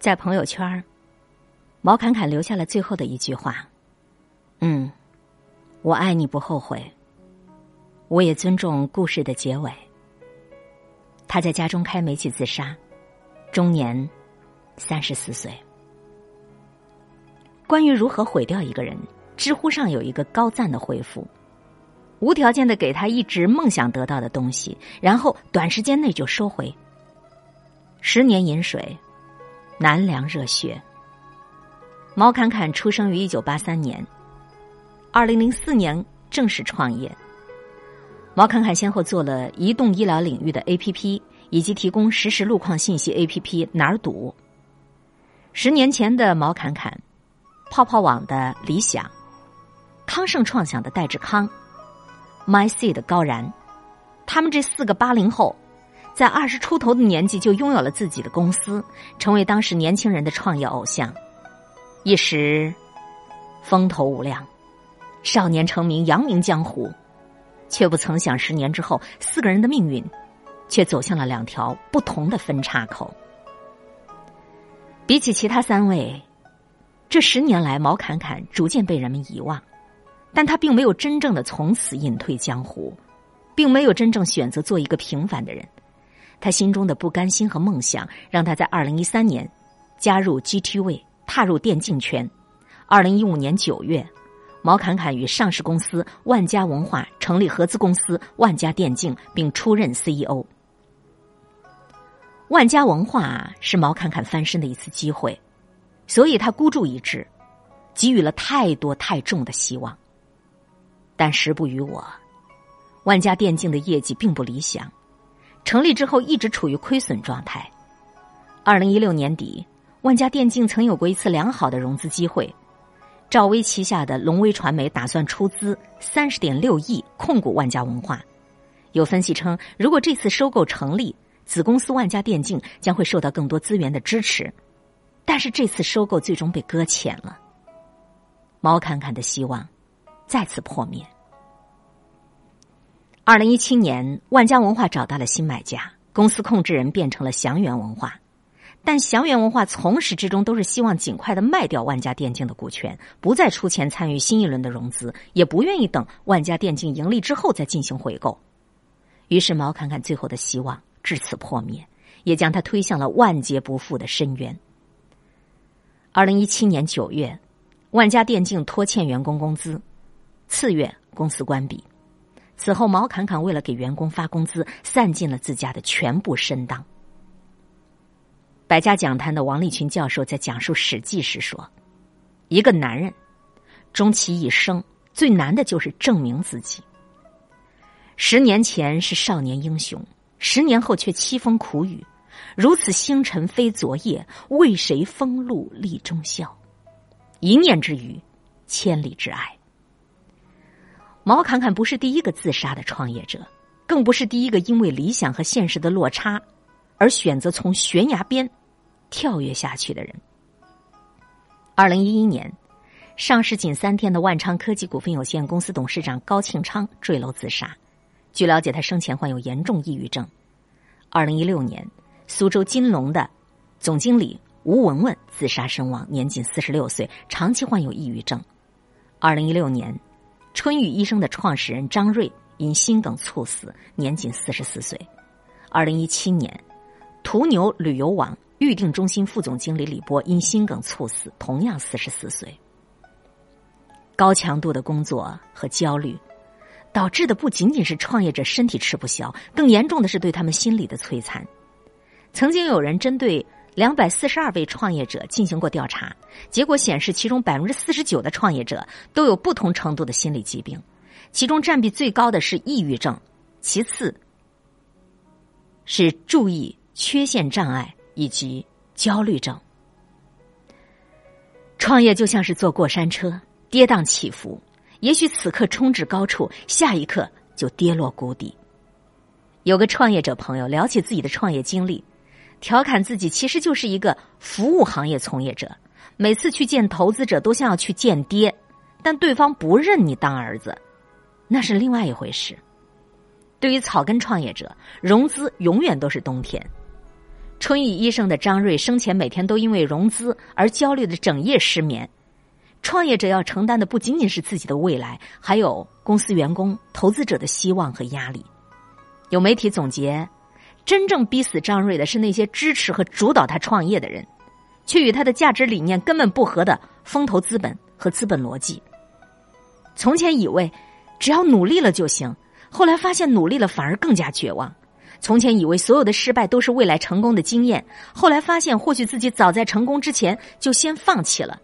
在朋友圈，毛侃侃留下了最后的一句话：“嗯，我爱你不后悔。我也尊重故事的结尾。”他在家中开煤气自杀，终年三十四岁。关于如何毁掉一个人，知乎上有一个高赞的回复：无条件的给他一直梦想得到的东西，然后短时间内就收回。十年饮水。南凉热血。毛侃侃出生于一九八三年，二零零四年正式创业。毛侃侃先后做了移动医疗领域的 APP，以及提供实时路况信息 APP 哪儿堵。十年前的毛侃侃，泡泡网的理想，康盛创想的戴志康，MyC 的高然，他们这四个八零后。在二十出头的年纪就拥有了自己的公司，成为当时年轻人的创业偶像，一时风头无量，少年成名，扬名江湖，却不曾想十年之后，四个人的命运却走向了两条不同的分岔口。比起其他三位，这十年来，毛侃侃逐渐被人们遗忘，但他并没有真正的从此隐退江湖，并没有真正选择做一个平凡的人。他心中的不甘心和梦想，让他在二零一三年加入 GTV，踏入电竞圈。二零一五年九月，毛侃侃与上市公司万家文化成立合资公司万家电竞，并出任 CEO。万家文化是毛侃侃翻身的一次机会，所以他孤注一掷，给予了太多太重的希望。但时不与我，万家电竞的业绩并不理想。成立之后一直处于亏损状态。二零一六年底，万家电竞曾有过一次良好的融资机会，赵薇旗下的龙威传媒打算出资三十点六亿控股万家文化。有分析称，如果这次收购成立，子公司万家电竞将会受到更多资源的支持。但是这次收购最终被搁浅了，毛侃侃的希望再次破灭。二零一七年，万家文化找到了新买家，公司控制人变成了祥源文化，但祥源文化从始至终都是希望尽快的卖掉万家电竞的股权，不再出钱参与新一轮的融资，也不愿意等万家电竞盈利之后再进行回购。于是毛侃侃最后的希望至此破灭，也将他推向了万劫不复的深渊。二零一七年九月，万家电竞拖欠员工工资，次月公司关闭。此后，毛侃侃为了给员工发工资，散尽了自家的全部身当。百家讲坛的王立群教授在讲述《史记》时说：“一个男人，终其一生最难的就是证明自己。十年前是少年英雄，十年后却凄风苦雨，如此星辰非昨夜，为谁风露立中宵？一念之余，千里之爱。”毛侃侃不是第一个自杀的创业者，更不是第一个因为理想和现实的落差而选择从悬崖边跳跃下去的人。二零一一年，上市仅三天的万昌科技股份有限公司董事长高庆昌坠楼自杀。据了解，他生前患有严重抑郁症。二零一六年，苏州金龙的总经理吴文文自杀身亡，年仅四十六岁，长期患有抑郁症。二零一六年。春雨医生的创始人张瑞因心梗猝死，年仅四十四岁。二零一七年，途牛旅游网预订中心副总经理李波因心梗猝死，同样四十四岁。高强度的工作和焦虑，导致的不仅仅是创业者身体吃不消，更严重的是对他们心理的摧残。曾经有人针对。两百四十二位创业者进行过调查，结果显示，其中百分之四十九的创业者都有不同程度的心理疾病，其中占比最高的是抑郁症，其次是注意缺陷障碍以及焦虑症。创业就像是坐过山车，跌宕起伏，也许此刻冲至高处，下一刻就跌落谷底。有个创业者朋友聊起自己的创业经历。调侃自己其实就是一个服务行业从业者，每次去见投资者都像要去见爹，但对方不认你当儿子，那是另外一回事。对于草根创业者，融资永远都是冬天。春雨医生的张瑞生前每天都因为融资而焦虑的整夜失眠。创业者要承担的不仅仅是自己的未来，还有公司员工、投资者的希望和压力。有媒体总结，真正逼死张瑞的是那些支持和主导他创业的人，却与他的价值理念根本不合的风投资本和资本逻辑。从前以为只要努力了就行，后来发现努力了反而更加绝望。从前以为所有的失败都是未来成功的经验，后来发现或许自己早在成功之前就先放弃了。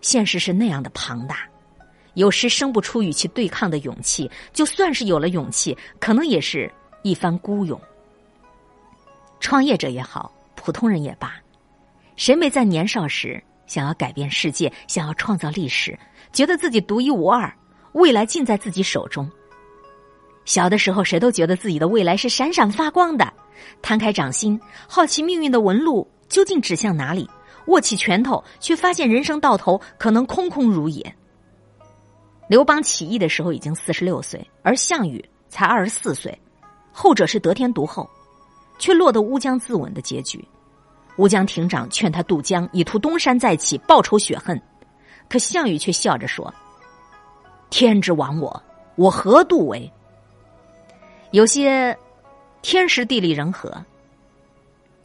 现实是那样的庞大，有时生不出与其对抗的勇气。就算是有了勇气，可能也是一番孤勇。创业者也好，普通人也罢，谁没在年少时想要改变世界，想要创造历史，觉得自己独一无二，未来尽在自己手中？小的时候，谁都觉得自己的未来是闪闪发光的，摊开掌心，好奇命运的纹路究竟指向哪里。握起拳头，却发现人生到头可能空空如也。刘邦起义的时候已经四十六岁，而项羽才二十四岁，后者是得天独厚，却落得乌江自刎的结局。乌江亭长劝他渡江，以图东山再起，报仇雪恨。可项羽却笑着说：“天之亡我，我何渡为？”有些天时地利人和，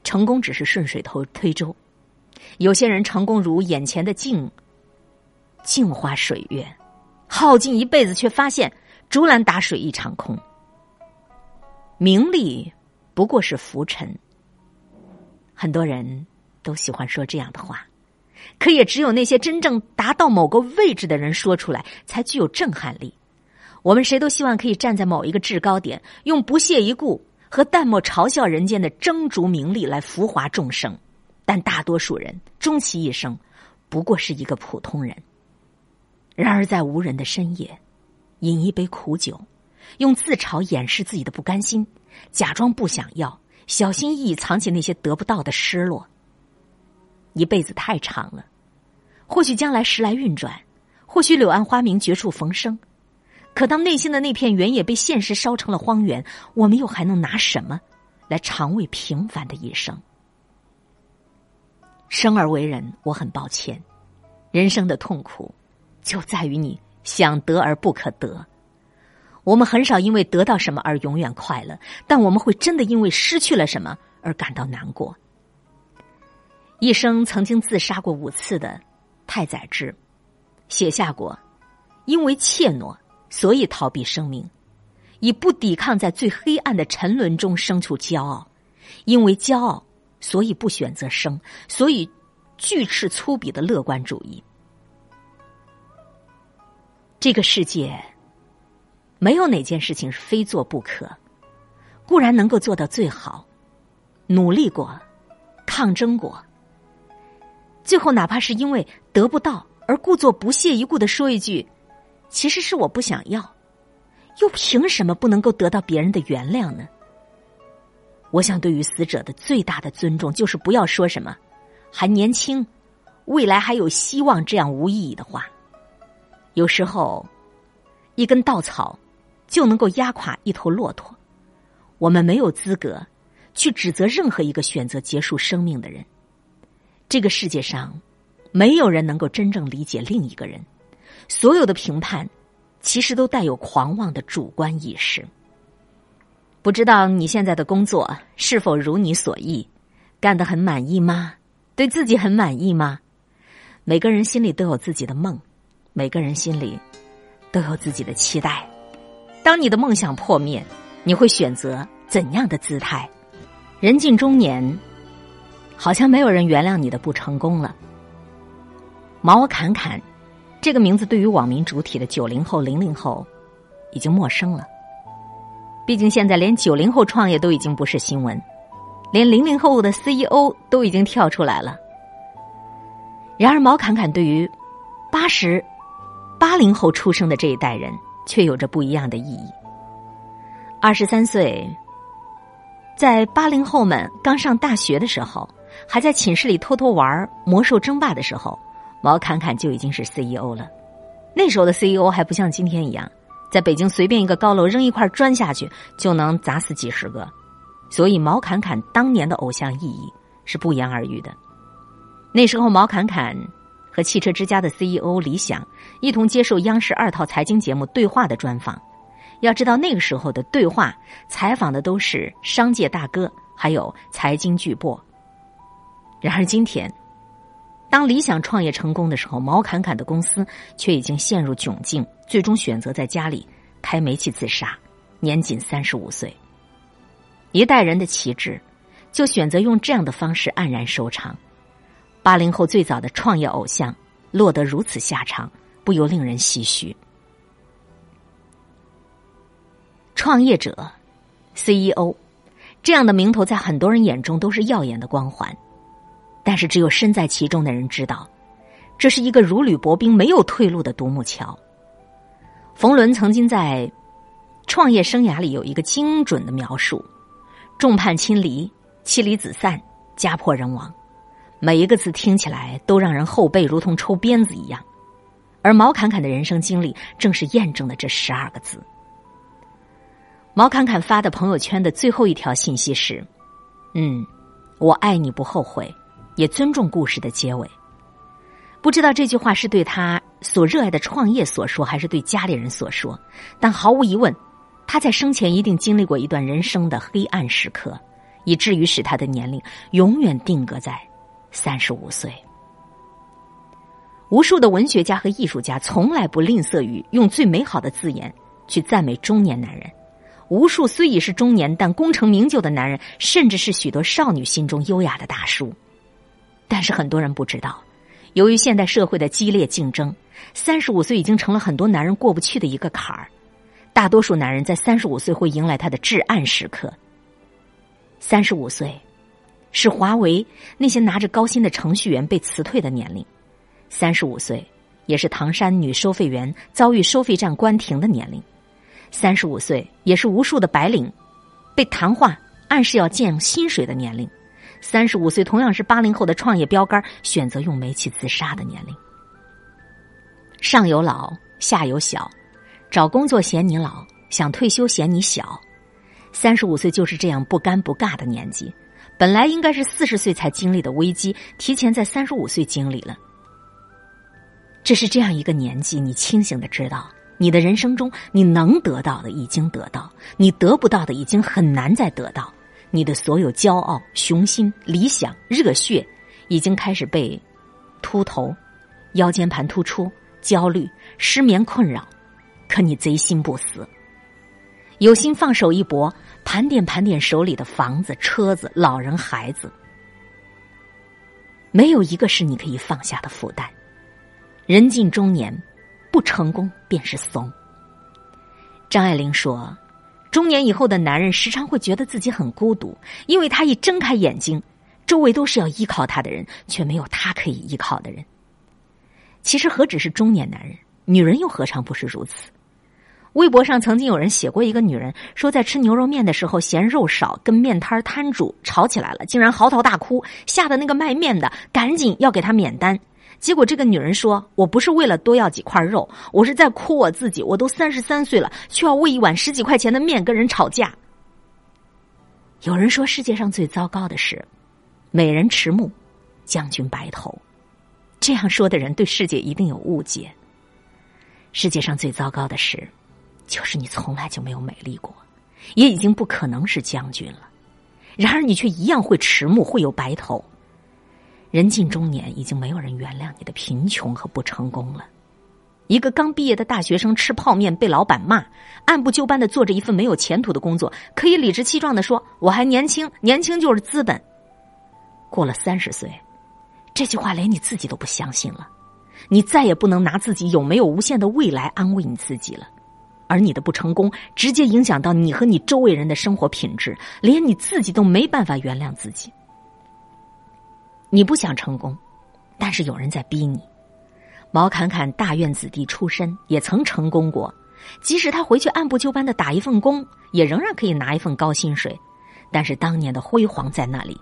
成功只是顺水头推舟。有些人成功如眼前的镜，镜花水月，耗尽一辈子，却发现竹篮打水一场空。名利不过是浮尘。很多人都喜欢说这样的话，可也只有那些真正达到某个位置的人说出来，才具有震撼力。我们谁都希望可以站在某一个制高点，用不屑一顾和淡漠嘲笑人间的争逐名利来浮华众生。但大多数人终其一生，不过是一个普通人。然而，在无人的深夜，饮一杯苦酒，用自嘲掩饰自己的不甘心，假装不想要，小心翼翼藏起那些得不到的失落。一辈子太长了，或许将来时来运转，或许柳暗花明绝处逢生，可当内心的那片原野被现实烧成了荒原，我们又还能拿什么来尝味平凡的一生？生而为人，我很抱歉。人生的痛苦，就在于你想得而不可得。我们很少因为得到什么而永远快乐，但我们会真的因为失去了什么而感到难过。一生曾经自杀过五次的太宰治，写下过：因为怯懦，所以逃避生命；以不抵抗，在最黑暗的沉沦中生出骄傲；因为骄傲。所以不选择生，所以巨斥粗鄙的乐观主义。这个世界没有哪件事情是非做不可，固然能够做到最好，努力过，抗争过，最后哪怕是因为得不到而故作不屑一顾的说一句：“其实是我不想要”，又凭什么不能够得到别人的原谅呢？我想，对于死者的最大的尊重，就是不要说什么“还年轻，未来还有希望”这样无意义的话。有时候，一根稻草就能够压垮一头骆驼。我们没有资格去指责任何一个选择结束生命的人。这个世界上，没有人能够真正理解另一个人。所有的评判，其实都带有狂妄的主观意识。不知道你现在的工作是否如你所意，干得很满意吗？对自己很满意吗？每个人心里都有自己的梦，每个人心里都有自己的期待。当你的梦想破灭，你会选择怎样的姿态？人近中年，好像没有人原谅你的不成功了。毛侃侃这个名字对于网民主体的九零后、零零后已经陌生了。毕竟现在连九零后创业都已经不是新闻，连零零后的 CEO 都已经跳出来了。然而毛侃侃对于八十八零后出生的这一代人却有着不一样的意义。二十三岁，在八零后们刚上大学的时候，还在寝室里偷偷玩魔兽争霸的时候，毛侃侃就已经是 CEO 了。那时候的 CEO 还不像今天一样。在北京随便一个高楼扔一块砖下去就能砸死几十个，所以毛侃侃当年的偶像意义是不言而喻的。那时候，毛侃侃和汽车之家的 CEO 李想一同接受央视二套财经节目《对话》的专访。要知道，那个时候的对话采访的都是商界大哥，还有财经巨擘。然而今天，当理想创业成功的时候，毛侃侃的公司却已经陷入窘境，最终选择在家里开煤气自杀，年仅三十五岁。一代人的旗帜，就选择用这样的方式黯然收场。八零后最早的创业偶像落得如此下场，不由令人唏嘘。创业者、CEO 这样的名头，在很多人眼中都是耀眼的光环，但是只有身在其中的人知道，这是一个如履薄冰、没有退路的独木桥。冯仑曾经在创业生涯里有一个精准的描述：众叛亲离、妻离子散、家破人亡。每一个字听起来都让人后背如同抽鞭子一样，而毛侃侃的人生经历正是验证了这十二个字。毛侃侃发的朋友圈的最后一条信息是：“嗯，我爱你不后悔，也尊重故事的结尾。”不知道这句话是对他所热爱的创业所说，还是对家里人所说？但毫无疑问，他在生前一定经历过一段人生的黑暗时刻，以至于使他的年龄永远定格在。三十五岁，无数的文学家和艺术家从来不吝啬于用最美好的字眼去赞美中年男人。无数虽已是中年但功成名就的男人，甚至是许多少女心中优雅的大叔。但是很多人不知道，由于现代社会的激烈竞争，三十五岁已经成了很多男人过不去的一个坎儿。大多数男人在三十五岁会迎来他的至暗时刻。三十五岁。是华为那些拿着高薪的程序员被辞退的年龄，三十五岁，也是唐山女收费员遭遇收费站关停的年龄，三十五岁，也是无数的白领被谈话暗示要降薪水的年龄，三十五岁同样是八零后的创业标杆选择用煤气自杀的年龄。上有老，下有小，找工作嫌你老，想退休嫌你小，三十五岁就是这样不尴不尬的年纪。本来应该是四十岁才经历的危机，提前在三十五岁经历了。这是这样一个年纪，你清醒的知道，你的人生中你能得到的已经得到，你得不到的已经很难再得到。你的所有骄傲、雄心、理想、热血，已经开始被秃头、腰间盘突出、焦虑、失眠困扰。可你贼心不死，有心放手一搏。盘点盘点手里的房子、车子、老人、孩子，没有一个是你可以放下的负担。人近中年，不成功便是怂。张爱玲说：“中年以后的男人时常会觉得自己很孤独，因为他一睁开眼睛，周围都是要依靠他的人，却没有他可以依靠的人。其实何止是中年男人，女人又何尝不是如此？”微博上曾经有人写过一个女人说，在吃牛肉面的时候嫌肉少，跟面摊摊主吵起来了，竟然嚎啕大哭，吓得那个卖面的赶紧要给她免单。结果这个女人说：“我不是为了多要几块肉，我是在哭我自己。我都三十三岁了，却要为一碗十几块钱的面跟人吵架。”有人说，世界上最糟糕的是美人迟暮，将军白头。这样说的人对世界一定有误解。世界上最糟糕的是。就是你从来就没有美丽过，也已经不可能是将军了。然而你却一样会迟暮，会有白头。人近中年，已经没有人原谅你的贫穷和不成功了。一个刚毕业的大学生吃泡面被老板骂，按部就班的做着一份没有前途的工作，可以理直气壮的说：“我还年轻，年轻就是资本。”过了三十岁，这句话连你自己都不相信了。你再也不能拿自己有没有无限的未来安慰你自己了。而你的不成功，直接影响到你和你周围人的生活品质，连你自己都没办法原谅自己。你不想成功，但是有人在逼你。毛侃侃大院子弟出身，也曾成功过，即使他回去按部就班的打一份工，也仍然可以拿一份高薪水。但是当年的辉煌在那里，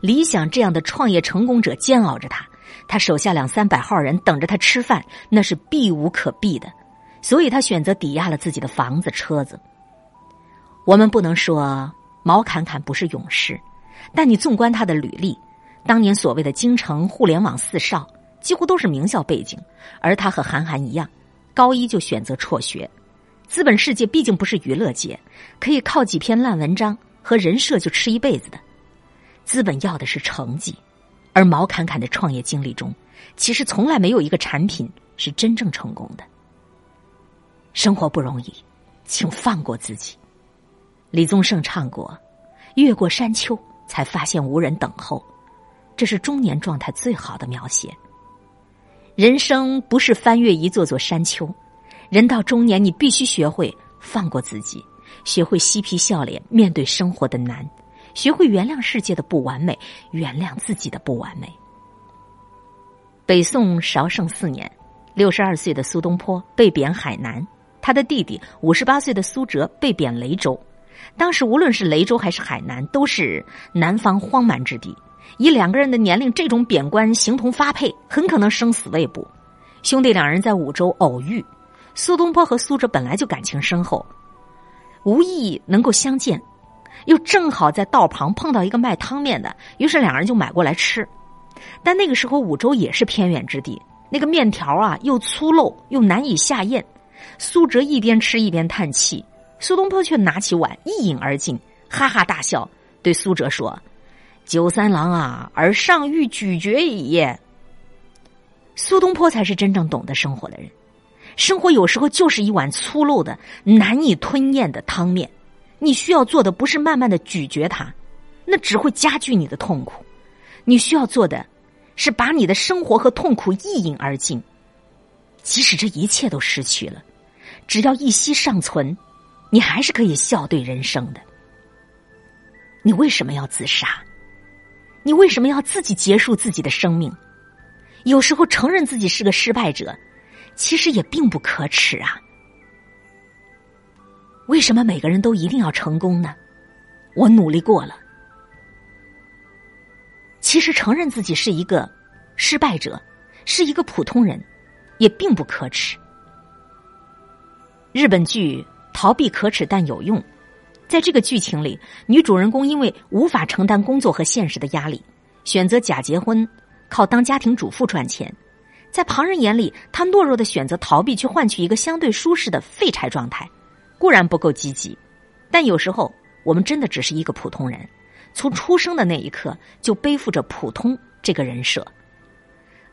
理想这样的创业成功者煎熬着他，他手下两三百号人等着他吃饭，那是避无可避的。所以他选择抵押了自己的房子、车子。我们不能说毛侃侃不是勇士，但你纵观他的履历，当年所谓的京城互联网四少，几乎都是名校背景，而他和韩寒一样，高一就选择辍学。资本世界毕竟不是娱乐界，可以靠几篇烂文章和人设就吃一辈子的。资本要的是成绩，而毛侃侃的创业经历中，其实从来没有一个产品是真正成功的。生活不容易，请放过自己。李宗盛唱过：“越过山丘，才发现无人等候。”这是中年状态最好的描写。人生不是翻越一座座山丘，人到中年，你必须学会放过自己，学会嬉皮笑脸面对生活的难，学会原谅世界的不完美，原谅自己的不完美。北宋绍圣四年，六十二岁的苏东坡被贬海南，他的弟弟五十八岁的苏辙被贬雷州。当时无论是雷州还是海南，都是南方荒蛮之地。以两个人的年龄，这种贬官形同发配，很可能生死未卜。兄弟两人在五州偶遇，苏东坡和苏辙本来就感情深厚，无意能够相见，又正好在道旁碰到一个卖汤面的，于是两人就买过来吃。但那个时候五州也是偏远之地，那个面条啊又粗陋又难以下咽。苏辙一边吃一边叹气。苏东坡却拿起碗一饮而尽，哈哈大笑，对苏辙说：“九三郎啊，而上欲咀嚼矣。”苏东坡才是真正懂得生活的人。生活有时候就是一碗粗陋的、难以吞咽的汤面，你需要做的不是慢慢的咀嚼它，那只会加剧你的痛苦。你需要做的，是把你的生活和痛苦一饮而尽。即使这一切都失去了，只要一息尚存。你还是可以笑对人生的。你为什么要自杀？你为什么要自己结束自己的生命？有时候承认自己是个失败者，其实也并不可耻啊。为什么每个人都一定要成功呢？我努力过了。其实承认自己是一个失败者，是一个普通人，也并不可耻。日本剧。逃避可耻但有用，在这个剧情里，女主人公因为无法承担工作和现实的压力，选择假结婚，靠当家庭主妇赚钱。在旁人眼里，她懦弱的选择逃避，去换取一个相对舒适的废柴状态，固然不够积极。但有时候，我们真的只是一个普通人，从出生的那一刻就背负着普通这个人设。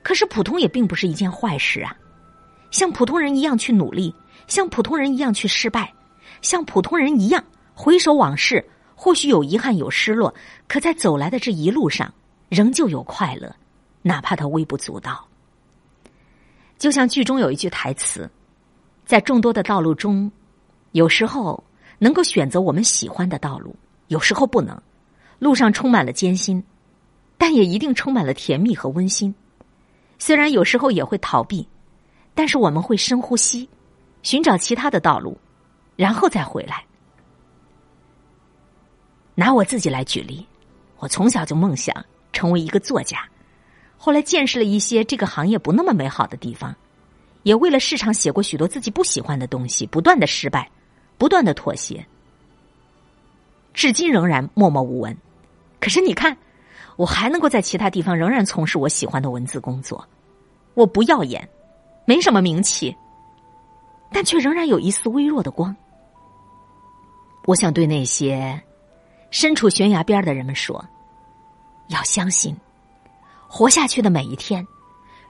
可是，普通也并不是一件坏事啊，像普通人一样去努力。像普通人一样去失败，像普通人一样回首往事，或许有遗憾有失落，可在走来的这一路上，仍旧有快乐，哪怕它微不足道。就像剧中有一句台词，在众多的道路中，有时候能够选择我们喜欢的道路，有时候不能。路上充满了艰辛，但也一定充满了甜蜜和温馨。虽然有时候也会逃避，但是我们会深呼吸。寻找其他的道路，然后再回来。拿我自己来举例，我从小就梦想成为一个作家，后来见识了一些这个行业不那么美好的地方，也为了市场写过许多自己不喜欢的东西，不断的失败，不断的妥协，至今仍然默默无闻。可是你看，我还能够在其他地方仍然从事我喜欢的文字工作，我不耀眼，没什么名气。但却仍然有一丝微弱的光。我想对那些身处悬崖边的人们说：要相信，活下去的每一天，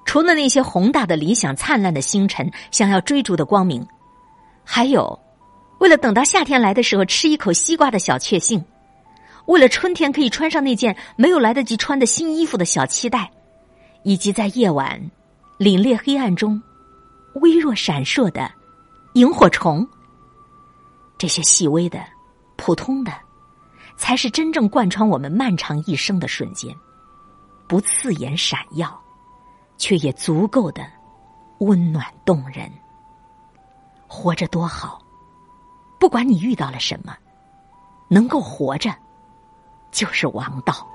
除了那些宏大的理想、灿烂的星辰、想要追逐的光明，还有为了等到夏天来的时候吃一口西瓜的小确幸，为了春天可以穿上那件没有来得及穿的新衣服的小期待，以及在夜晚凛冽黑暗中微弱闪烁的。萤火虫，这些细微的、普通的，才是真正贯穿我们漫长一生的瞬间。不刺眼闪耀，却也足够的温暖动人。活着多好，不管你遇到了什么，能够活着就是王道。